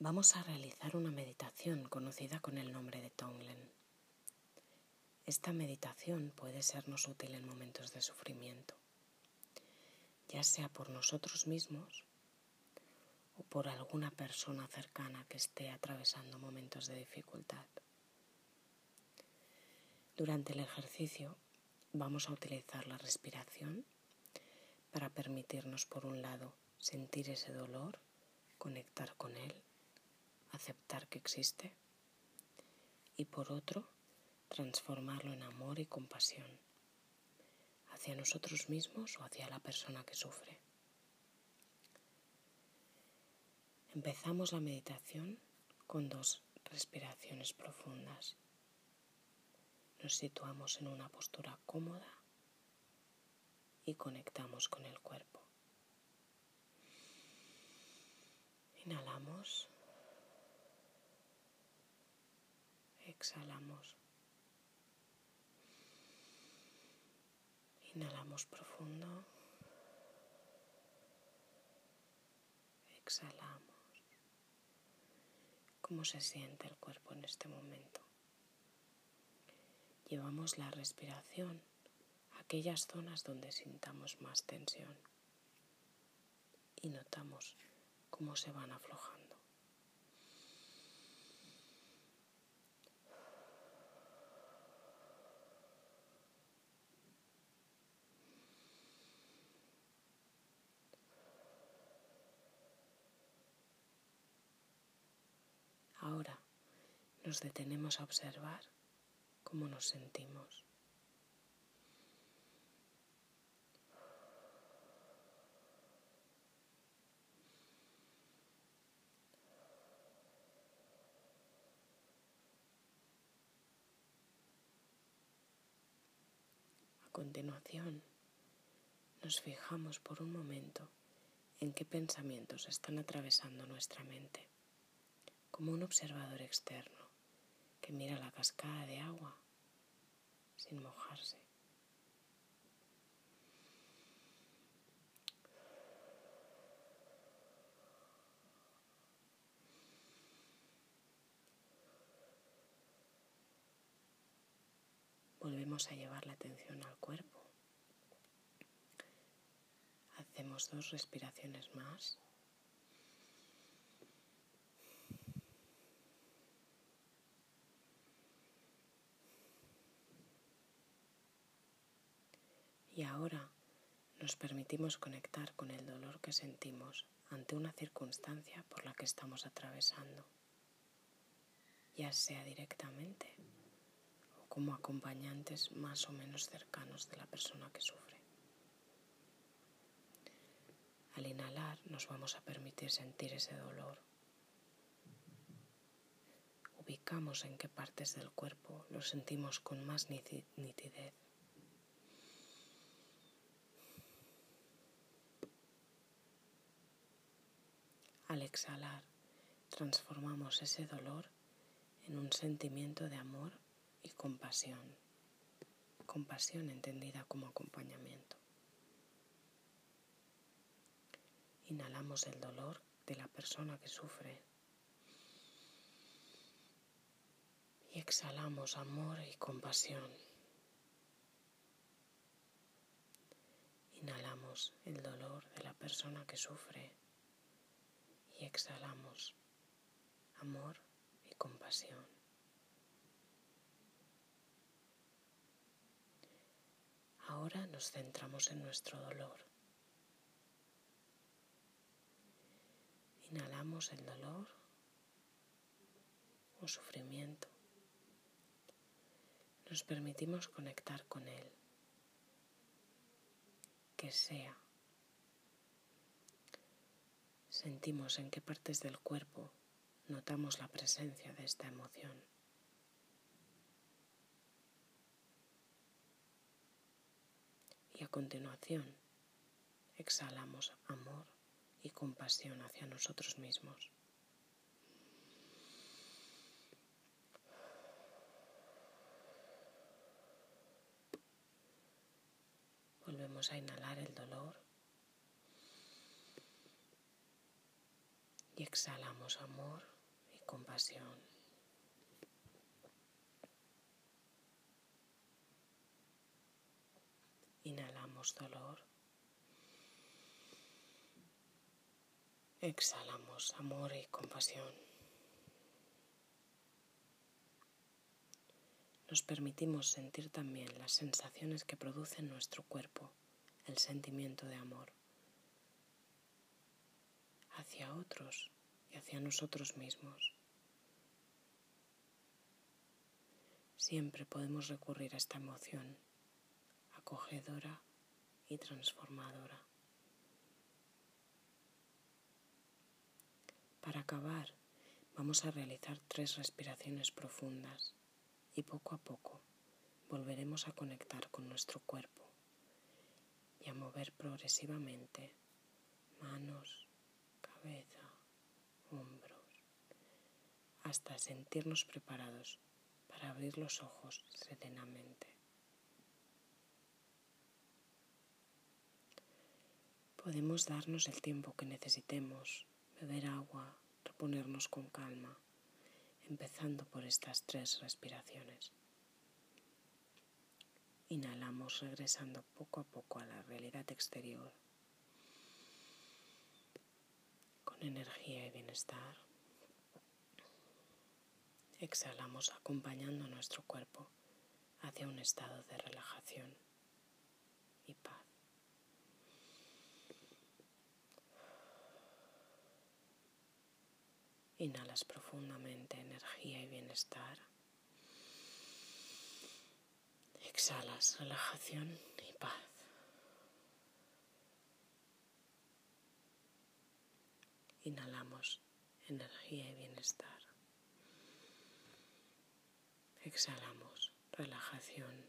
Vamos a realizar una meditación conocida con el nombre de Tonglen. Esta meditación puede sernos útil en momentos de sufrimiento, ya sea por nosotros mismos o por alguna persona cercana que esté atravesando momentos de dificultad. Durante el ejercicio vamos a utilizar la respiración para permitirnos, por un lado, sentir ese dolor, conectar con él aceptar que existe y por otro, transformarlo en amor y compasión hacia nosotros mismos o hacia la persona que sufre. Empezamos la meditación con dos respiraciones profundas. Nos situamos en una postura cómoda y conectamos con el cuerpo. Inhalamos. Exhalamos. Inhalamos profundo. Exhalamos. ¿Cómo se siente el cuerpo en este momento? Llevamos la respiración a aquellas zonas donde sintamos más tensión y notamos cómo se van aflojando. Ahora nos detenemos a observar cómo nos sentimos. A continuación, nos fijamos por un momento en qué pensamientos están atravesando nuestra mente como un observador externo que mira la cascada de agua sin mojarse. Volvemos a llevar la atención al cuerpo. Hacemos dos respiraciones más. Y ahora nos permitimos conectar con el dolor que sentimos ante una circunstancia por la que estamos atravesando, ya sea directamente o como acompañantes más o menos cercanos de la persona que sufre. Al inhalar nos vamos a permitir sentir ese dolor. Ubicamos en qué partes del cuerpo lo sentimos con más nitidez Al exhalar, transformamos ese dolor en un sentimiento de amor y compasión. Compasión entendida como acompañamiento. Inhalamos el dolor de la persona que sufre. Y exhalamos amor y compasión. Inhalamos el dolor de la persona que sufre y exhalamos amor y compasión. Ahora nos centramos en nuestro dolor. Inhalamos el dolor o sufrimiento. Nos permitimos conectar con él. Que sea sentimos en qué partes del cuerpo notamos la presencia de esta emoción. Y a continuación exhalamos amor y compasión hacia nosotros mismos. Volvemos a inhalar el dolor Y exhalamos amor y compasión. Inhalamos dolor. Exhalamos amor y compasión. Nos permitimos sentir también las sensaciones que produce en nuestro cuerpo el sentimiento de amor hacia otros y hacia nosotros mismos. Siempre podemos recurrir a esta emoción acogedora y transformadora. Para acabar, vamos a realizar tres respiraciones profundas y poco a poco volveremos a conectar con nuestro cuerpo y a mover progresivamente manos, cabeza, hombros, hasta sentirnos preparados para abrir los ojos serenamente. Podemos darnos el tiempo que necesitemos, beber agua, reponernos con calma, empezando por estas tres respiraciones. Inhalamos regresando poco a poco a la realidad exterior, con energía y bienestar. Exhalamos acompañando nuestro cuerpo hacia un estado de relajación y paz. Inhalas profundamente energía y bienestar. Exhalas relajación y paz. Inhalamos energía y bienestar. Exhalamos relajación